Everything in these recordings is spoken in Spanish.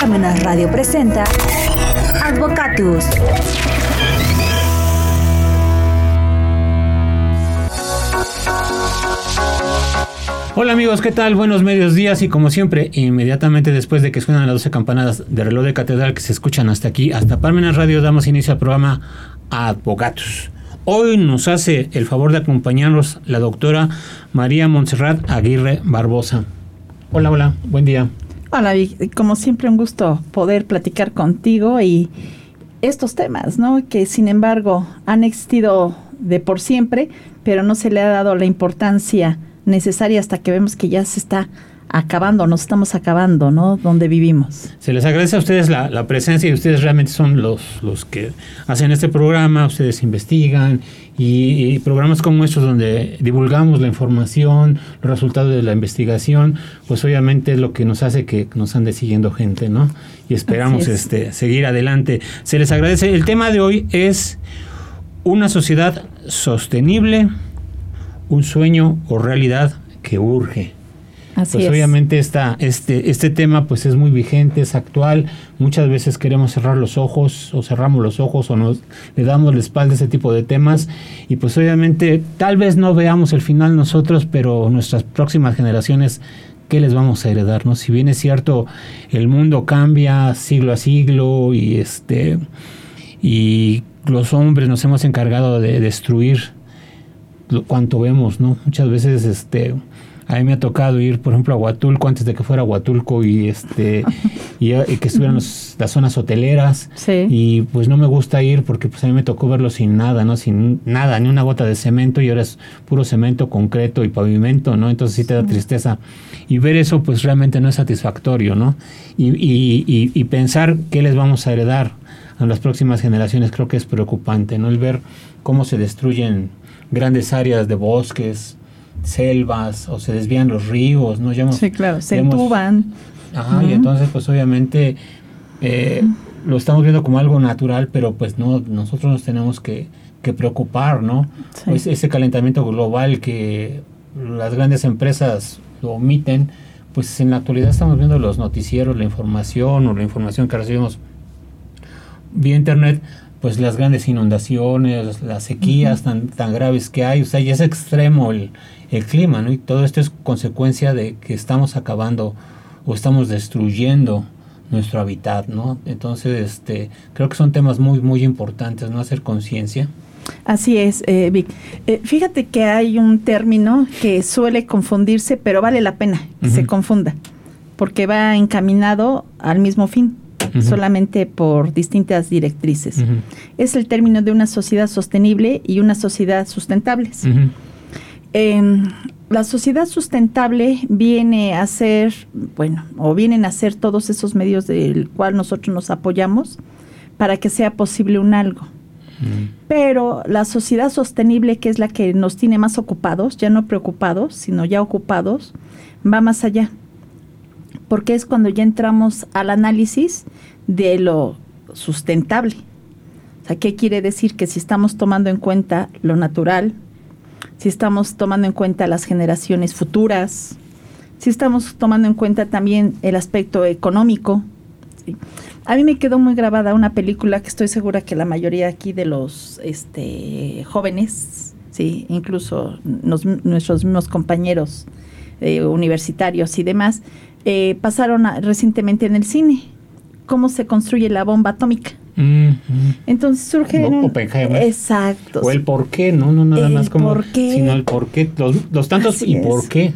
Parmenas Radio presenta Advocatus. Hola amigos, ¿qué tal? Buenos medios días y como siempre, inmediatamente después de que suenan las 12 campanadas de reloj de catedral que se escuchan hasta aquí, hasta Parmenas Radio, damos inicio al programa Advocatus. Hoy nos hace el favor de acompañarnos la doctora María Montserrat Aguirre Barbosa. Hola, hola, buen día. Hola, como siempre un gusto poder platicar contigo y estos temas, ¿no? Que sin embargo han existido de por siempre, pero no se le ha dado la importancia necesaria hasta que vemos que ya se está acabando, nos estamos acabando, ¿no? Donde vivimos. Se les agradece a ustedes la, presencia y ustedes realmente son los, los que hacen este programa, ustedes investigan y, programas como estos donde divulgamos la información, los resultados de la investigación, pues obviamente es lo que nos hace que nos ande siguiendo gente, ¿no? Y esperamos este, seguir adelante. Se les agradece. El tema de hoy es una sociedad sostenible, un sueño o realidad que urge pues obviamente esta, este, este tema pues es muy vigente, es actual. Muchas veces queremos cerrar los ojos o cerramos los ojos o nos le damos la espalda a ese tipo de temas y pues obviamente tal vez no veamos el final nosotros, pero nuestras próximas generaciones ¿qué les vamos a heredar? ¿no? Si bien es cierto, el mundo cambia siglo a siglo y este y los hombres nos hemos encargado de destruir cuanto vemos, ¿no? Muchas veces este a mí me ha tocado ir, por ejemplo, a Huatulco antes de que fuera Huatulco y este y, que estuvieran las zonas hoteleras. Y pues no me gusta ir porque pues a mí me tocó verlo sin nada, ¿no? Sin nada, ni una gota de cemento y ahora es puro cemento, concreto y pavimento, ¿no? Entonces sí te da tristeza. Y ver eso pues realmente no es satisfactorio, ¿no? Y, y, y pensar qué les vamos a heredar a las próximas generaciones creo que es preocupante, ¿no? El ver cómo se destruyen grandes áreas de bosques, selvas o se desvían los ríos, ¿no? sí, claro, se entuban. Ajá, y entonces pues obviamente eh, lo estamos viendo como algo natural, pero pues no, nosotros nos tenemos que, preocupar, ¿no? Pues ese calentamiento global que las grandes empresas lo omiten, pues en la actualidad estamos viendo los noticieros, la información o la información que recibimos vía internet, pues las grandes inundaciones, las sequías tan, tan graves que hay, o sea, ya es extremo el, el clima, ¿no? Y todo esto es consecuencia de que estamos acabando o estamos destruyendo nuestro hábitat, ¿no? Entonces, este, creo que son temas muy, muy importantes, ¿no? Hacer conciencia. Así es, eh, Vic. Eh, fíjate que hay un término que suele confundirse, pero vale la pena que se confunda, porque va encaminado al mismo fin, solamente por distintas directrices. Es el término de una sociedad sostenible y una sociedad sustentable. Em, la sociedad sustentable viene a ser, bueno, o vienen a ser todos esos medios del cual nosotros nos apoyamos para que sea posible un algo. Pero la sociedad sostenible, que es la que nos tiene más ocupados, ya no preocupados, sino ya ocupados, va más allá. Porque es cuando ya entramos al análisis de lo sustentable. O sea, ¿qué quiere decir? Que si estamos tomando en cuenta lo natural, si estamos tomando en cuenta las generaciones futuras, si estamos tomando en cuenta también el aspecto económico. A mí me quedó muy grabada una película que estoy segura que la mayoría aquí de los este, jóvenes, sí, incluso nuestros mismos compañeros eh, universitarios y demás, eh, pasaron recientemente en el cine. ¿Cómo se construye la bomba atómica? Entonces surge. Exacto. O el por qué, no, no nada más como. Sino el por qué, los, tantos y por qué.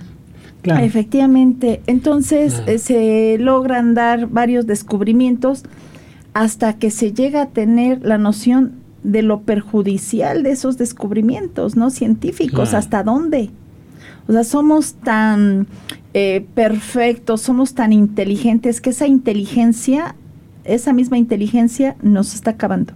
Claro. Efectivamente. Entonces eh, se logran dar varios descubrimientos hasta que se llega a tener la noción de lo perjudicial de esos descubrimientos, ¿no? Científicos, ¿hasta dónde? O sea, somos tan eh, perfectos, somos tan inteligentes que esa inteligencia esa misma inteligencia nos está acabando.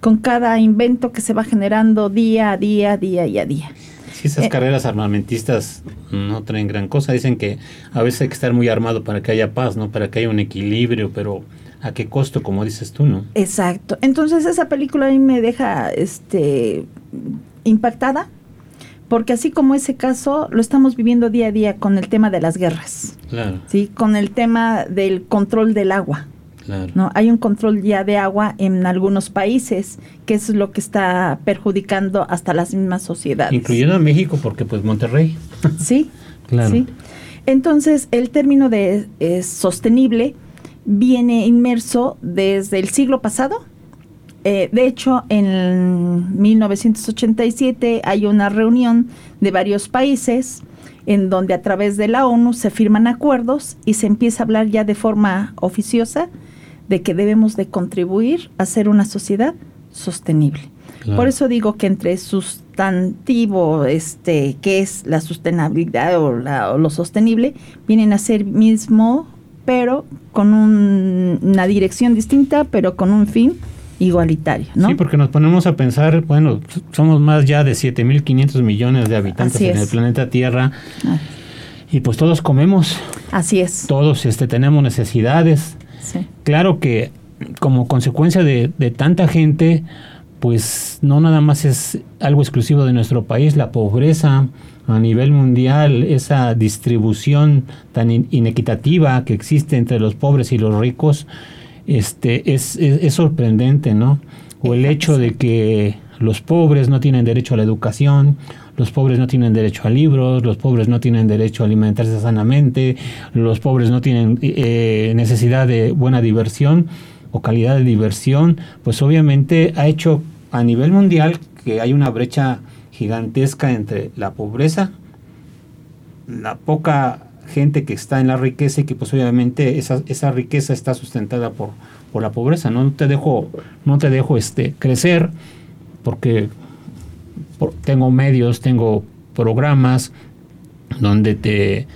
Con cada invento que se va generando día a día, día y a día. Si esas eh, carreras armamentistas no traen gran cosa, dicen que a veces hay que estar muy armado para que haya paz, ¿no? Para que haya un equilibrio, pero ¿a qué costo, como dices tú, no? Exacto. Entonces esa película a mí me deja este impactada porque así como ese caso lo estamos viviendo día a día con el tema de las guerras, Claro, ¿sí? con el tema del control del agua. claro. ¿no? Hay un control ya de agua en algunos países, que es lo que está perjudicando hasta las mismas sociedades. Incluyendo a México, porque pues Monterrey. Sí, Claro. sí. Entonces, el término de eh, sostenible viene inmerso desde el siglo pasado. Eh, de hecho, en 1987 hay una reunión de varios países en donde a través de la ONU se firman acuerdos y se empieza a hablar ya de forma oficiosa de que debemos de contribuir a ser una sociedad sostenible. Claro. Por eso digo que entre sustantivo, este, que es la sustentabilidad o, la- o lo sostenible, vienen a ser mismo, pero con un- una dirección distinta, pero con un fin igualitario, ¿no? Sí, porque nos ponemos a pensar, bueno, somos más ya de 7.500 millones de habitantes Así en el planeta Tierra Ah, y pues todos comemos, Así es. todos este, tenemos necesidades. Sí. Claro que como consecuencia de, de tanta gente, pues no nada más es algo exclusivo de nuestro país, la pobreza a nivel mundial, esa distribución tan in- inequitativa que existe entre los pobres y los ricos, este, es, es- es sorprendente, ¿no? O el hecho de que los pobres no tienen derecho a la educación, los pobres no tienen derecho a libros, los pobres no tienen derecho a alimentarse sanamente, los pobres no tienen eh, necesidad de buena diversión o calidad de diversión, pues obviamente ha hecho a nivel mundial que hay una brecha gigantesca entre la pobreza, la poca gente que está en la riqueza y que pues obviamente esa, esa riqueza está sustentada por, por la pobreza. No te dejo, no te dejo este crecer porque por- tengo medios, tengo programas donde te,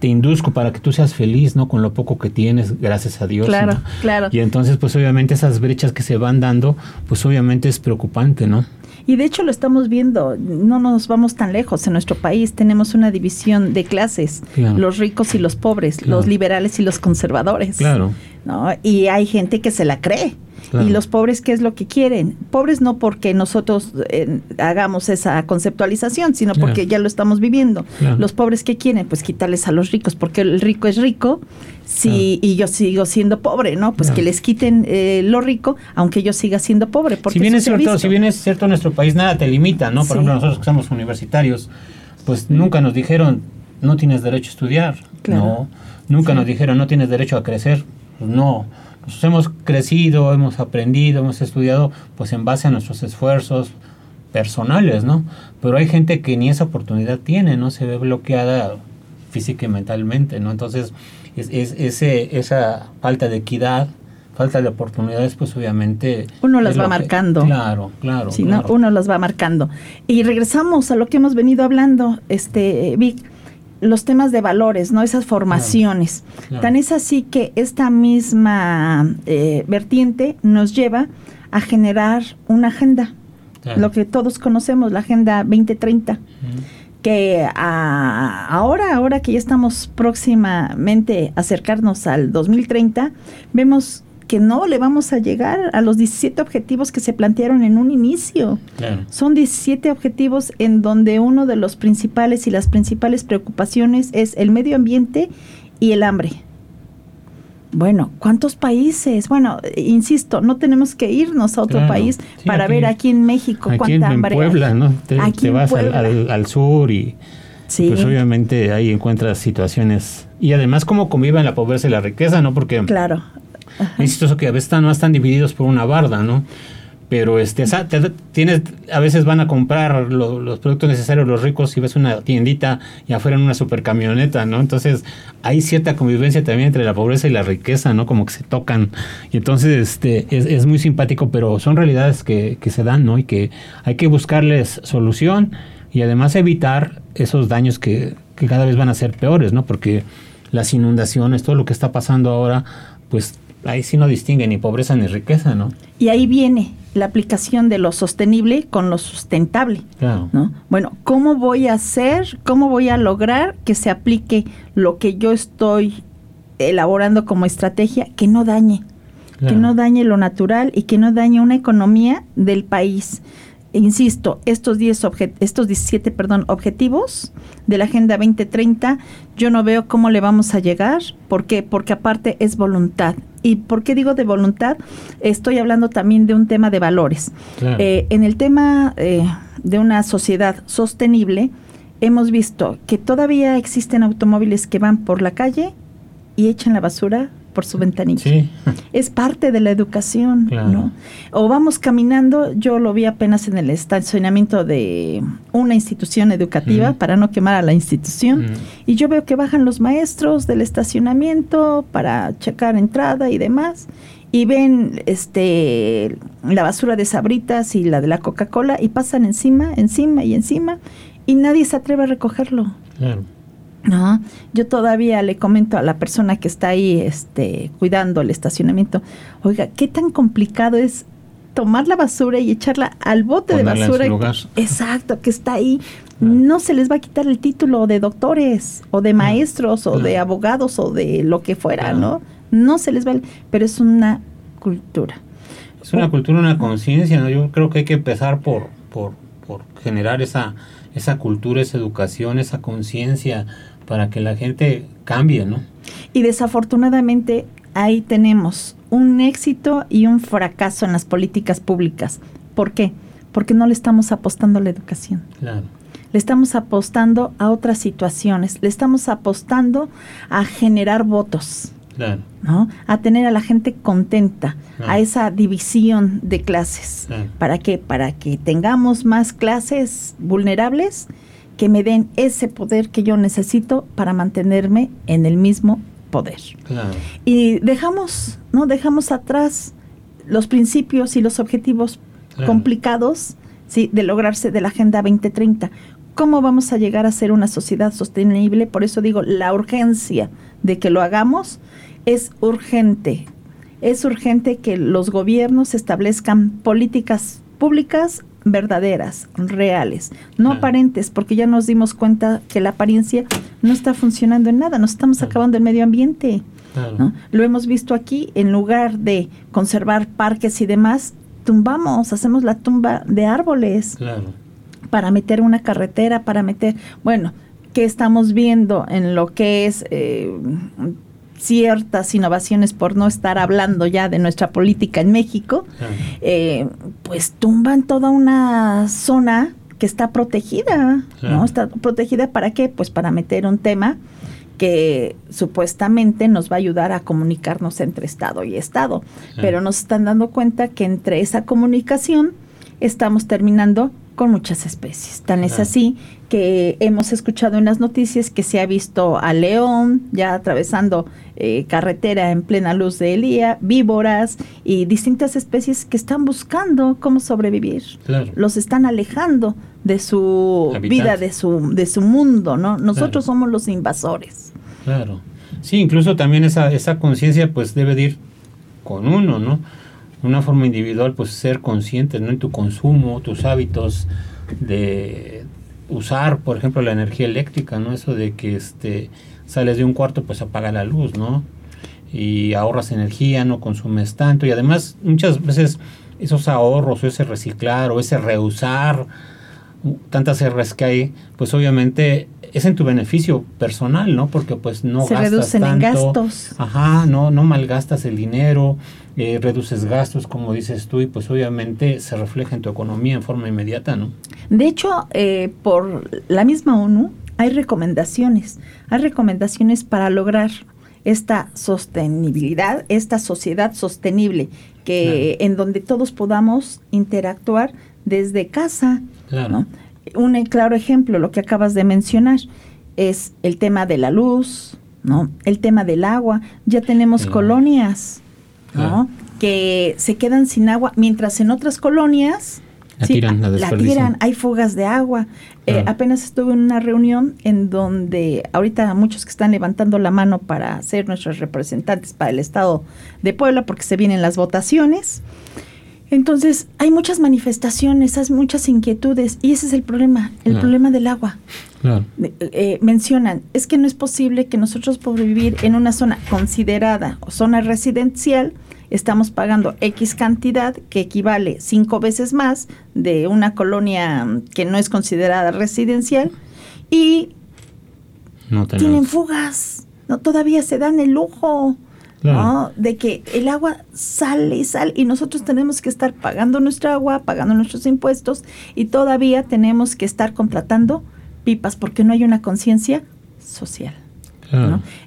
te induzco para que tú seas feliz, ¿no? Con lo poco que tienes, gracias a Dios. Claro, ¿no? claro. Y entonces, pues obviamente esas brechas que se van dando, pues obviamente es preocupante, ¿no? Y de hecho lo estamos viendo, no nos vamos tan lejos. En nuestro país tenemos una división de clases, Claro. los ricos y los pobres, Claro. los liberales y los conservadores. Claro. ¿No? Y hay gente que se la cree. Claro. Y los pobres, ¿qué es lo que quieren? Pobres no porque nosotros eh, hagamos esa conceptualización, sino porque ya lo estamos viviendo. Los pobres, ¿qué quieren? Pues quitarles a los ricos, porque el rico es rico sí, y yo sigo siendo pobre, ¿no? Pues que les quiten eh, lo rico, aunque yo siga siendo pobre. Porque si bien es cierto, si bien es cierto nuestro país nada te limita, ¿no? Por Sí. ejemplo, nosotros que somos universitarios, pues nunca nos dijeron no tienes derecho a estudiar, Claro. no, nunca Sí. nos dijeron no tienes derecho a crecer, pues no. Nosotros hemos crecido, hemos aprendido, hemos estudiado, pues en base a nuestros esfuerzos personales, ¿no? Pero hay gente que ni esa oportunidad tiene, ¿no? Se ve bloqueada física y mentalmente, ¿no? Entonces, es, es- ese, esa falta de equidad, falta de oportunidades, pues obviamente... Uno las va que- marcando. claro, claro. Sí, ¿no? uno los va marcando. Y regresamos a lo que hemos venido hablando, este Vic, los temas de valores, ¿no? Esas formaciones. claro. Tan es así que esta misma eh, vertiente nos lleva a generar una agenda, Claro. lo que todos conocemos, la Agenda 2030 Ujú. que a- ahora, ahora que ya estamos próximamente a acercarnos al 2030, vemos que no le vamos a llegar a los 17 objetivos que se plantearon en un inicio. Claro. Son 17 objetivos en donde uno de los principales y las principales preocupaciones es el medio ambiente y el hambre. Bueno, ¿cuántos países? Bueno, insisto, no tenemos que irnos a otro Claro. país Sí, para aquí- ver aquí en México Aquí cuánta en, en hambre hay. Puebla, ¿no? Te, Aquí te en vas al, Puebla. al- al sur y Sí. pues obviamente ahí encuentras situaciones. Y además cómo conviven la pobreza y la riqueza, ¿no? Porque Claro. Es chistoso que a veces están, no están divididos por una barda, ¿no? Pero este, tienes, a veces van a comprar lo- los productos necesarios los ricos y ves una tiendita y afuera en una supercamioneta, ¿no? Entonces hay cierta convivencia también entre la pobreza y la riqueza, ¿no? Como que se tocan. Y entonces este, es, es muy simpático, pero son realidades que, que se dan, ¿no? Y que hay que buscarles solución y además evitar esos daños que, que cada vez van a ser peores, ¿no? Porque las inundaciones, todo lo que está pasando ahora, pues ahí sí no distingue ni pobreza ni riqueza, ¿no? Y ahí viene la aplicación de lo sostenible con lo sustentable. Claro. ¿no? Bueno, ¿cómo voy a hacer, cómo voy a lograr que se aplique lo que yo estoy elaborando como estrategia que no dañe, Claro. que no dañe lo natural y que no dañe una economía del país? Insisto, estos 10 estos 17, perdón, objetivos de la Agenda 2030, yo no veo cómo le vamos a llegar, ¿por qué? Porque aparte es voluntad. ¿Y por qué digo de voluntad? Estoy hablando también de un tema de valores. Eh, en el tema eh, de una sociedad sostenible, hemos visto que todavía existen automóviles que van por la calle y echan la basura por su ventanilla. Es parte de la educación, ¿no? O vamos caminando, yo lo vi apenas en el estacionamiento de una institución educativa para no quemar a la institución y yo veo que bajan los maestros del estacionamiento para checar entrada y demás y ven este la basura de Sabritas y la de la Coca-Cola y pasan encima, encima y encima y nadie se atreve a recogerlo. Claro. No, yo todavía le comento a la persona que está ahí este, cuidando el estacionamiento, oiga, ¿qué tan complicado es tomar la basura y echarla al bote de basura? Exacto, que está ahí. No se les va a quitar el título de doctores o de maestros o de abogados o de lo que fuera, ¿no? No se les va, pero es una cultura. Es una cultura, una conciencia, ¿no? Yo creo que hay que empezar por, por, por generar esa, esa cultura, esa educación, esa conciencia para que la gente cambie, ¿no? Y desafortunadamente ahí tenemos un éxito y un fracaso en las políticas públicas. ¿Por qué? Porque no le estamos apostando a la educación. Claro. Le estamos apostando a otras situaciones, le estamos apostando a generar votos. Claro. ¿no? A tener a la gente contenta, a esa división de clases. ¿Para qué? Para que tengamos más clases vulnerables que me den ese poder que yo necesito para mantenerme en el mismo poder. Y dejamos, ¿no? Dejamos atrás los principios y los objetivos complicados ¿sí? de lograrse de la Agenda 2030. ¿Cómo vamos a llegar a ser una sociedad sostenible? Por eso digo, la urgencia de que lo hagamos es urgente. Es urgente que los gobiernos establezcan políticas públicas verdaderas, reales, no aparentes, porque ya nos dimos cuenta que la apariencia no está funcionando en nada, nos estamos acabando el medio ambiente. Lo hemos visto aquí, en lugar de conservar parques y demás, tumbamos, hacemos la tumba de árboles para meter una carretera, para meter, bueno, ¿qué estamos viendo en lo que es eh, ciertas innovaciones por no estar hablando ya de nuestra política en México, eh, pues tumban toda una zona que está protegida, ¿no? Está protegida para qué? Pues para meter un tema que supuestamente nos va a ayudar a comunicarnos entre Estado y Estado, pero nos están dando cuenta que entre esa comunicación estamos terminando con muchas especies. Tan es así que hemos escuchado en las noticias que se ha visto a león ya atravesando eh, carretera en plena luz de Elía, víboras y distintas especies que están buscando cómo sobrevivir. Los están alejando de su vida, de su, de su mundo, ¿no? Nosotros somos los invasores. Claro. Sí, incluso también esa, esa conciencia pues debe ir con uno, ¿no? Una forma individual, pues ser consciente ¿no? en tu consumo, tus hábitos de usar, por ejemplo, la energía eléctrica, ¿no? Eso de que este sales de un cuarto, pues apaga la luz, ¿no? Y ahorras energía, no consumes tanto. Y además, muchas veces esos ahorros, o ese reciclar, o ese reusar, tantas R's que hay, pues obviamente es en tu beneficio personal, ¿no? Porque pues no Se reducen en gastos. Ajá, no, no malgastas el dinero, eh, reduces gastos, como dices tú, y pues obviamente se refleja en tu economía en forma inmediata, ¿no? De hecho, eh, por la misma ONU hay recomendaciones, hay recomendaciones para lograr esta sostenibilidad, esta sociedad sostenible, que en donde todos podamos interactuar desde casa, claro un claro ejemplo, lo que acabas de mencionar, es el tema de la luz, ¿no? El tema del agua. Ya tenemos colonias, ¿no? Que se quedan sin agua, mientras en otras colonias la tiran, la, tiran, hay fugas de agua. Eh, apenas estuve en una reunión en donde ahorita muchos que están levantando la mano para ser nuestros representantes para el Estado de Puebla, porque se vienen las votaciones. Entonces, hay muchas manifestaciones, hay muchas inquietudes y ese es el problema, el problema del agua. Eh, mencionan, es que no es posible que nosotros podamos vivir en una zona considerada o zona residencial estamos pagando X cantidad que equivale cinco veces más de una colonia que no es considerada residencial y tienen fugas, no todavía se dan el lujo. De que el agua sale y sale y nosotros tenemos que estar pagando nuestra agua, pagando nuestros impuestos y todavía tenemos que estar contratando pipas porque no hay una conciencia social.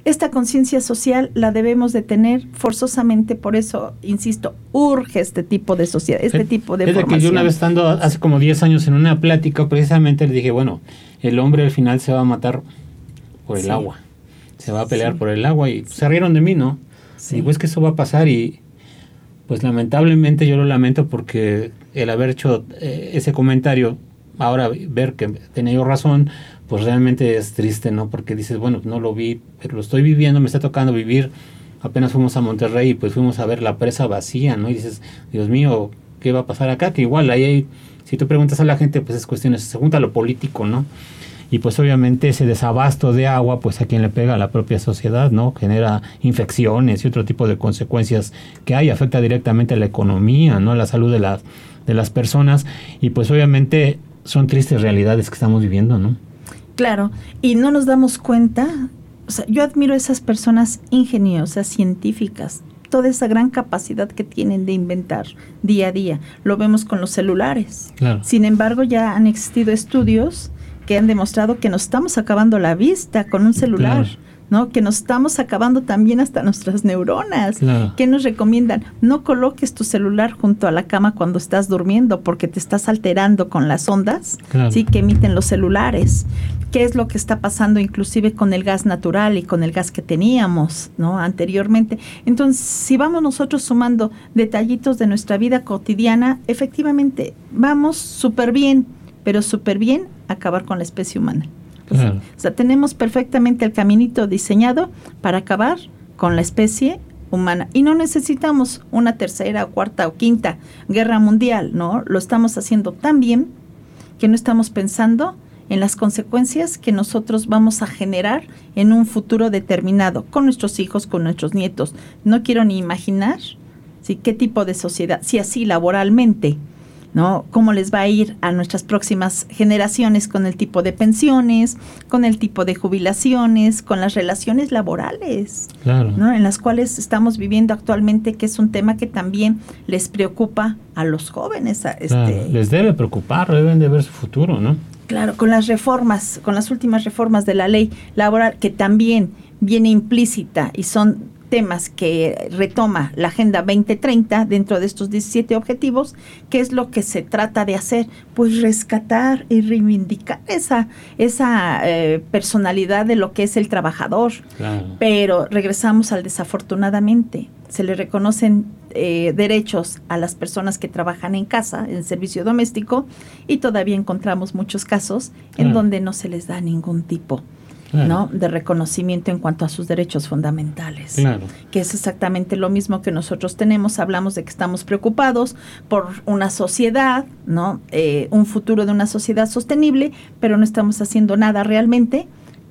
Esta conciencia social la debemos de tener forzosamente, por eso, insisto, urge este tipo de sociedad, este tipo de es que yo una vez estando hace como 10 años en una plática, precisamente le dije, bueno, el hombre al final se va a matar por el agua, se va a pelear por el agua y se rieron de mí, ¿no? Sí. Digo, es que eso va a pasar y pues lamentablemente yo lo lamento porque el haber hecho eh, ese comentario, ahora ver que tenía yo razón, pues realmente es triste, ¿no? Porque dices, bueno, no lo vi, pero lo estoy viviendo, me está tocando vivir. Apenas fuimos a Monterrey y pues fuimos a ver la presa vacía, ¿no? Y dices, Dios mío, ¿qué va a pasar acá? Que igual ahí hay, si tú preguntas a la gente, pues es cuestiones, se junta lo político, ¿no? Y pues obviamente ese desabasto de agua, pues a quien le pega a la propia sociedad, ¿no? Genera infecciones y otro tipo de consecuencias que hay, afecta directamente a la economía, ¿no? A la salud de las, de las personas. Y pues obviamente son tristes realidades que estamos viviendo, ¿no? Claro, y no nos damos cuenta, o sea, yo admiro a esas personas ingeniosas, científicas, toda esa gran capacidad que tienen de inventar día a día. Lo vemos con los celulares. Sin embargo, ya han existido estudios que han demostrado que nos estamos acabando la vista con un celular. ¿no? Que nos estamos acabando también hasta nuestras neuronas. ¿Qué nos recomiendan? No coloques tu celular junto a la cama cuando estás durmiendo porque te estás alterando con las ondas ¿sí? que emiten los celulares. ¿Qué es lo que está pasando inclusive con el gas natural y con el gas que teníamos ¿no? anteriormente? Entonces, si vamos nosotros sumando detallitos de nuestra vida cotidiana, efectivamente vamos súper bien, pero súper bien acabar con la especie humana. O sea, tenemos perfectamente el caminito diseñado para acabar con la especie humana. Y no necesitamos una tercera, cuarta o quinta guerra mundial, ¿no? Lo estamos haciendo tan bien que no estamos pensando en las consecuencias que nosotros vamos a generar en un futuro determinado, con nuestros hijos, con nuestros nietos. No quiero ni imaginar ¿sí? qué tipo de sociedad, si así laboralmente ¿no? ¿Cómo les va a ir a nuestras próximas generaciones con el tipo de pensiones, con el tipo de jubilaciones, con las relaciones laborales, ¿no? En las cuales estamos viviendo actualmente, que es un tema que también les preocupa a los jóvenes. este, Les debe preocupar, deben de ver su futuro, ¿no? Claro, con las reformas, con las últimas reformas de la ley laboral, que también viene implícita y son temas que retoma la Agenda 2030 dentro de estos 17 objetivos, ¿qué es lo que se trata de hacer? Pues rescatar y reivindicar esa, esa eh, personalidad de lo que es el trabajador. Pero regresamos al desafortunadamente. Se le reconocen eh, derechos a las personas que trabajan en casa, en servicio doméstico, y todavía encontramos muchos casos en donde no se les da ningún tipo ¿no? de reconocimiento en cuanto a sus derechos fundamentales. Que es exactamente lo mismo que nosotros tenemos. Hablamos de que estamos preocupados por una sociedad, ¿no? Eh, un futuro de una sociedad sostenible, pero no estamos haciendo nada realmente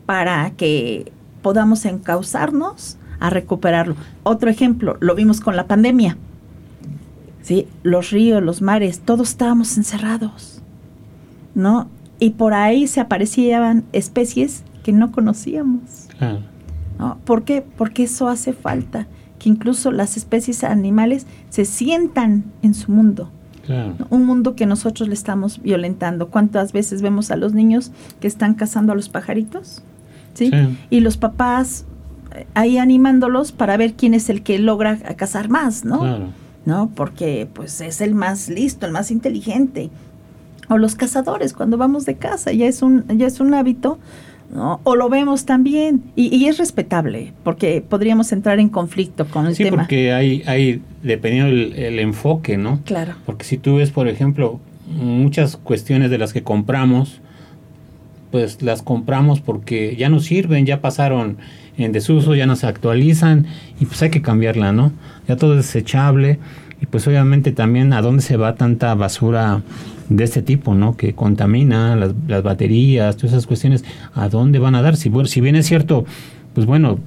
para que podamos encauzarnos a recuperarlo. Otro ejemplo, lo vimos con la pandemia. ¿sí? Los ríos, los mares, todos estábamos encerrados, ¿no? Y por ahí se aparecían especies que no conocíamos. ¿Por qué? Porque eso hace falta, que incluso las especies animales se sientan en su mundo. Un mundo que nosotros le estamos violentando. ¿Cuántas veces vemos a los niños que están cazando a los pajaritos? ¿Sí? Y los papás eh, ahí animándolos para ver quién es el que logra cazar más, ¿no? ¿No? Porque pues es el más listo, el más inteligente. O los cazadores cuando vamos de casa, ya es un ya es un hábito o lo vemos también, y, es respetable, porque podríamos entrar en conflicto con el tema. Sí, porque hay, hay dependiendo el, enfoque, ¿no? Claro. Porque si tú ves, por ejemplo, muchas cuestiones de las que compramos, pues las compramos porque ya no sirven, ya pasaron en desuso, ya no se actualizan, y pues hay que cambiarla, ¿no? Ya todo es desechable, y pues obviamente también a dónde se va tanta basura de este tipo, ¿no? Que contamina las, baterías, todas esas cuestiones, ¿a dónde van a dar? Si, si bien es cierto, pues bueno,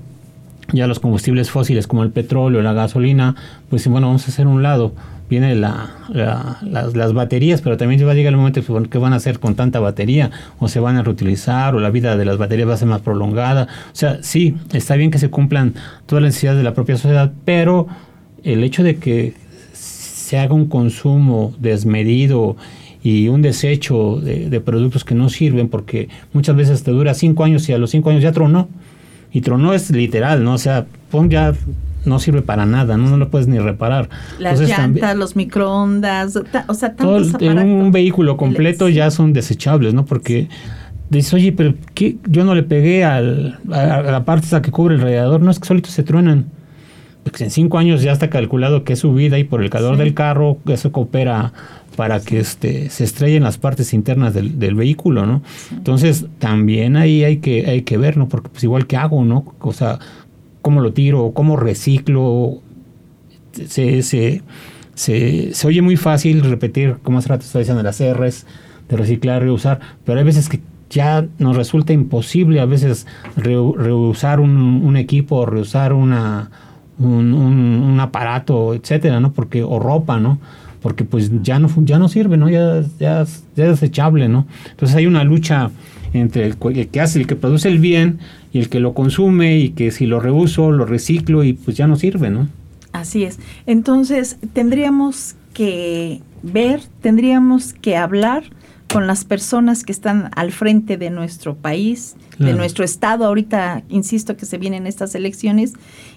ya los combustibles fósiles como el petróleo, la gasolina, pues bueno, vamos a hacer un lado. Viene la, las, baterías, pero también va a llegar el momento pues, que van a hacer con tanta batería, o se van a reutilizar, o la vida de las baterías va a ser más prolongada. O sea, sí, está bien que se cumplan todas las necesidades de la propia sociedad, pero el hecho de que se haga un consumo desmedido y un desecho de, de productos que no sirven, porque muchas veces te dura cinco años y a los cinco años ya tronó y tronó es literal, ¿no? O sea, pon ya no sirve para nada, no, no lo puedes ni reparar. Las llantas, los microondas, o sea, tantos todo, en un vehículo completo ya son desechables, ¿no? Porque dices, oye, pero ¿qué? yo no le pegué al, a, la parte esa que cubre el radiador, no es que solitos se truenan. Porque en cinco años ya está calculado que es su vida y por el calor del carro eso coopera para que este, se estrellen las partes internas del, del vehículo, ¿no? Entonces, también ahí hay que, hay que ver, ¿no? Porque pues igual que hago, ¿no? O sea, cómo lo tiro, cómo reciclo, se, se, se, se oye muy fácil repetir, como hace rato estaba diciendo, las R's, de reciclar, reusar, pero hay veces que ya nos resulta imposible a veces reusar un, un equipo, reusar una, un, un, un aparato, etcétera, ¿no? Porque, o ropa, ¿no? porque pues ya no, ya no sirve, ¿no? Ya, ya, es desechable, ¿no? Entonces hay una lucha entre el, que hace, el que produce el bien y el que lo consume y que si lo reuso, lo reciclo y pues ya no sirve, ¿no? Así es. Entonces tendríamos que ver, tendríamos que hablar con las personas que están al frente de nuestro país, de nuestro estado. Ahorita, insisto, que se vienen estas elecciones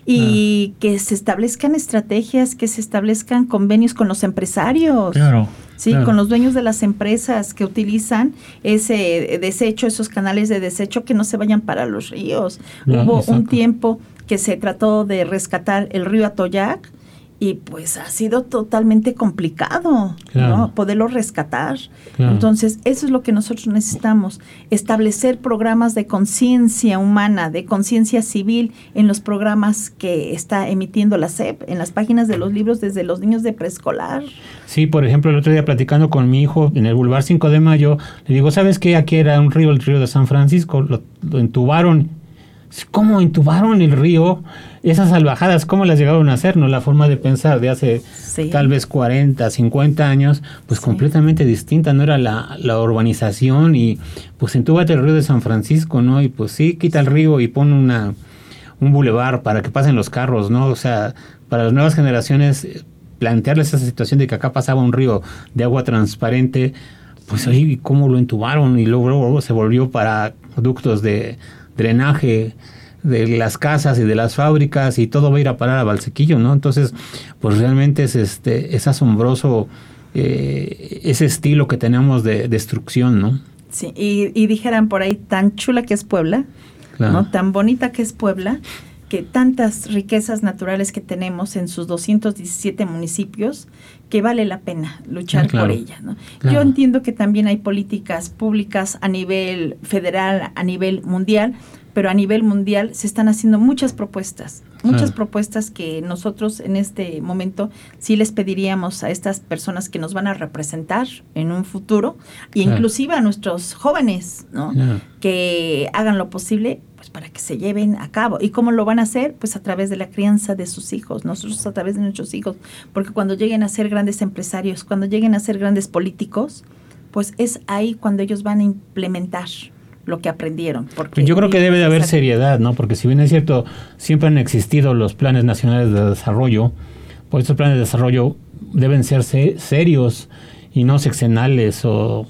y que se establezcan estrategias, que se establezcan convenios con los empresarios. Claro. Sí, con los dueños de las empresas que utilizan ese desecho, esos canales de desecho que no se vayan para los ríos. Hubo un tiempo que se trató de rescatar el río Atoyac y pues ha sido totalmente complicado ¿no? poderlo rescatar. Entonces, eso es lo que nosotros necesitamos, establecer programas de conciencia humana, de conciencia civil en los programas que está emitiendo la SEP, en las páginas de los libros desde los niños de preescolar. Sí, por ejemplo, el otro día platicando con mi hijo en el Boulevard 5 de Mayo, le digo, ¿sabes qué? Aquí era un río, el río de San Francisco, lo, lo entubaron ¿Cómo intubaron el río? Esas salvajadas, ¿cómo las llegaron a hacer? ¿No? La forma de pensar de hace tal vez 40, 50 años, pues completamente distinta, no era la, la, urbanización y pues entúbate el río de San Francisco, ¿no? Y pues sí, quita el río y pon una, un bulevar para que pasen los carros, ¿no? O sea, para las nuevas generaciones, plantearles esa situación de que acá pasaba un río de agua transparente, pues ahí cómo lo entubaron y luego, luego se volvió para ductos de drenaje de las casas y de las fábricas y todo va a ir a parar a Valsequillo, ¿no? Entonces, pues realmente es este es asombroso eh, ese estilo que tenemos de destrucción, ¿no? Sí, y, dijeran por ahí tan chula que es Puebla, ¿no? Tan bonita que es Puebla, que tantas riquezas naturales que tenemos en sus 217 municipios, que vale la pena luchar por ella. ¿no? Yo entiendo que también hay políticas públicas a nivel federal, a nivel mundial, pero a nivel mundial se están haciendo muchas propuestas, muchas propuestas que nosotros en este momento sí les pediríamos a estas personas que nos van a representar en un futuro, e inclusive a nuestros jóvenes, ¿no? que hagan lo posible pues para que se lleven a cabo. ¿Y cómo lo van a hacer? Pues a través de la crianza de sus hijos, nosotros a través de nuestros hijos, porque cuando lleguen a ser grandes empresarios, cuando lleguen a ser grandes políticos, pues es ahí cuando ellos van a implementar lo que aprendieron. Porque Yo creo que debe de haber seriedad, ¿no? Porque si bien es cierto, siempre han existido los planes nacionales de desarrollo, pues estos planes de desarrollo deben ser serios y no sexenales o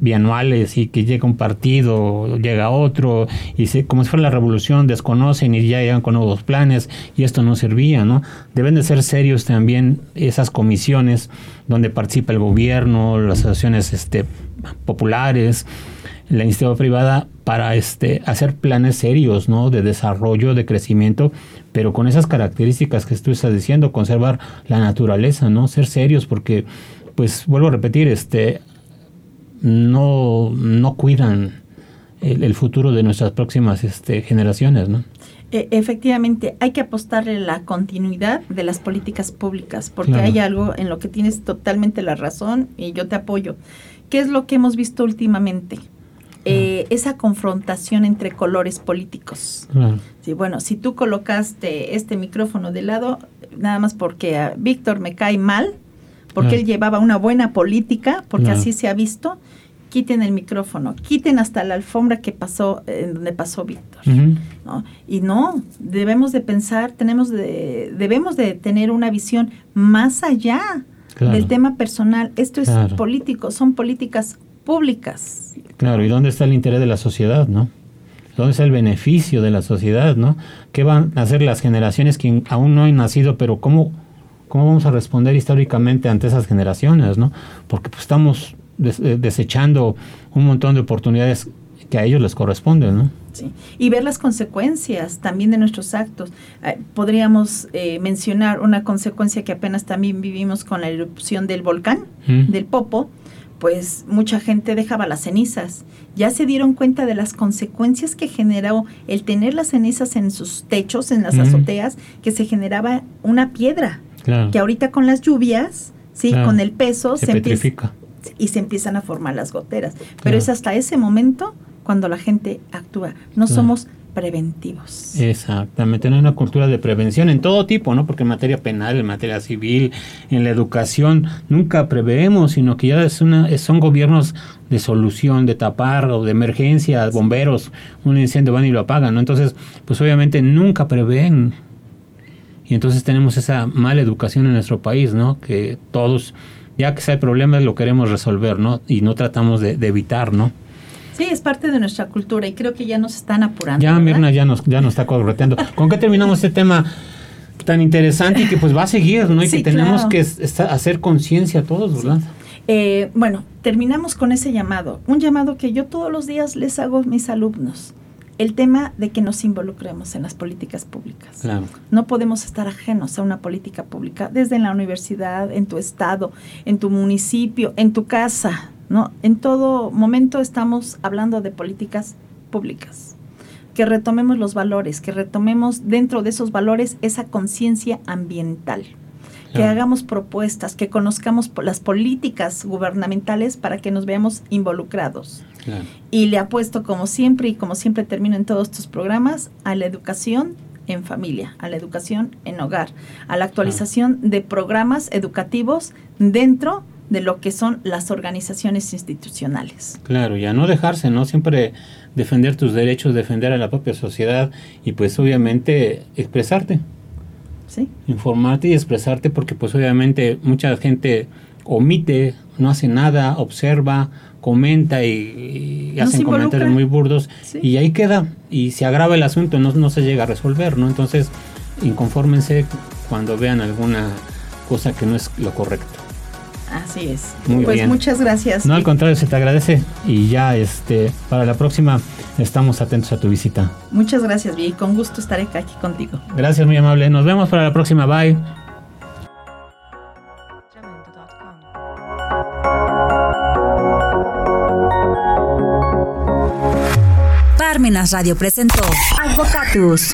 bianuales y que llega un partido, llega otro, y se, como si fuera la revolución, desconocen y ya llegan con nuevos planes, y esto no servía, ¿no? Deben de ser serios también esas comisiones donde participa el gobierno, las asociaciones este, populares, la iniciativa privada para este, hacer planes serios ¿no? de desarrollo, de crecimiento, pero con esas características que tú estás diciendo, conservar la naturaleza, ¿no? ser serios, porque, pues vuelvo a repetir, este, no, no cuidan el, futuro de nuestras próximas este, generaciones, ¿no? E, efectivamente, hay que apostarle la continuidad de las políticas públicas, porque hay algo en lo que tienes totalmente la razón y yo te apoyo. ¿Qué es lo que hemos visto últimamente? eh, esa confrontación entre colores políticos. Sí, bueno, si tú colocaste este micrófono de lado, nada más porque a Víctor me cae mal, porque él llevaba una buena política, porque así se ha visto, quiten el micrófono, quiten hasta la alfombra que pasó, en donde pasó Víctor. Y no, debemos de pensar, tenemos de, debemos de tener una visión más allá del tema personal. Esto es político, son políticas públicas. Claro, ¿y dónde está el interés de la sociedad, no? ¿Dónde está el beneficio de la sociedad, no? ¿Qué van a hacer las generaciones que aún no han nacido, pero cómo, cómo vamos a responder históricamente ante esas generaciones, no? Porque pues estamos eh, desechando un montón de oportunidades que a ellos les corresponden, ¿no? Sí. Y ver las consecuencias también de nuestros actos. Eh, podríamos eh, mencionar una consecuencia que apenas también vivimos con la erupción del volcán, del Popo, pues mucha gente dejaba las cenizas. Ya se dieron cuenta de las consecuencias que generó el tener las cenizas en sus techos, en las azoteas, que se generaba una piedra. Que ahorita con las lluvias, sí, con el peso se, petrifica y se empiezan a formar las goteras. Pero es hasta ese momento cuando la gente actúa. No somos preventivos. Exactamente, no hay una cultura de prevención en todo tipo, ¿no? Porque en materia penal, en materia civil, en la educación, nunca preveemos, sino que ya es una, son gobiernos de solución, de tapar o de emergencia, bomberos, un incendio van y lo apagan, ¿no? Entonces, pues obviamente nunca prevén. Y entonces tenemos esa mala educación en nuestro país, ¿no? Que todos ya que hay problemas lo queremos resolver, ¿no? Y no tratamos de, evitar, ¿no? Sí, es parte de nuestra cultura y creo que ya nos están apurando. Ya Mirna ya nos, ya nos está correteando. ¿Con qué terminamos este tema tan interesante y que pues va a seguir, ¿no? Y que tenemos que hacer conciencia todos, ¿verdad? Eh, bueno, terminamos con ese llamado, un llamado que yo todos los días les hago a mis alumnos el tema de que nos involucremos en las políticas públicas. No podemos estar ajenos a una política pública desde la universidad, en tu estado, en tu municipio, en tu casa, ¿no? En todo momento estamos hablando de políticas públicas. Que retomemos los valores, que retomemos dentro de esos valores esa conciencia ambiental que hagamos propuestas, que conozcamos las políticas gubernamentales para que nos veamos involucrados. Y le apuesto como siempre y como siempre termino en todos estos programas a la educación en familia, a la educación en hogar, a la actualización de programas educativos dentro de lo que son las organizaciones institucionales. Claro, ya no dejarse, ¿no? Siempre defender tus derechos, defender a la propia sociedad y pues obviamente expresarte. Informarte y expresarte porque pues obviamente mucha gente omite, no hace nada, observa, comenta y, hacen comentarios muy burdos y ahí queda y se agrava el asunto, no, no se llega a resolver, ¿no? Entonces, inconfórmense cuando vean alguna cosa que no es lo correcto. Así es. pues muchas gracias. No, al contrario, se te agradece y ya este para la próxima estamos atentos a tu visita. Muchas gracias, Vi, con gusto estaré aquí contigo. Gracias, muy amable. Nos vemos para la próxima. Bye. Parmenas Radio presentó Advocatus.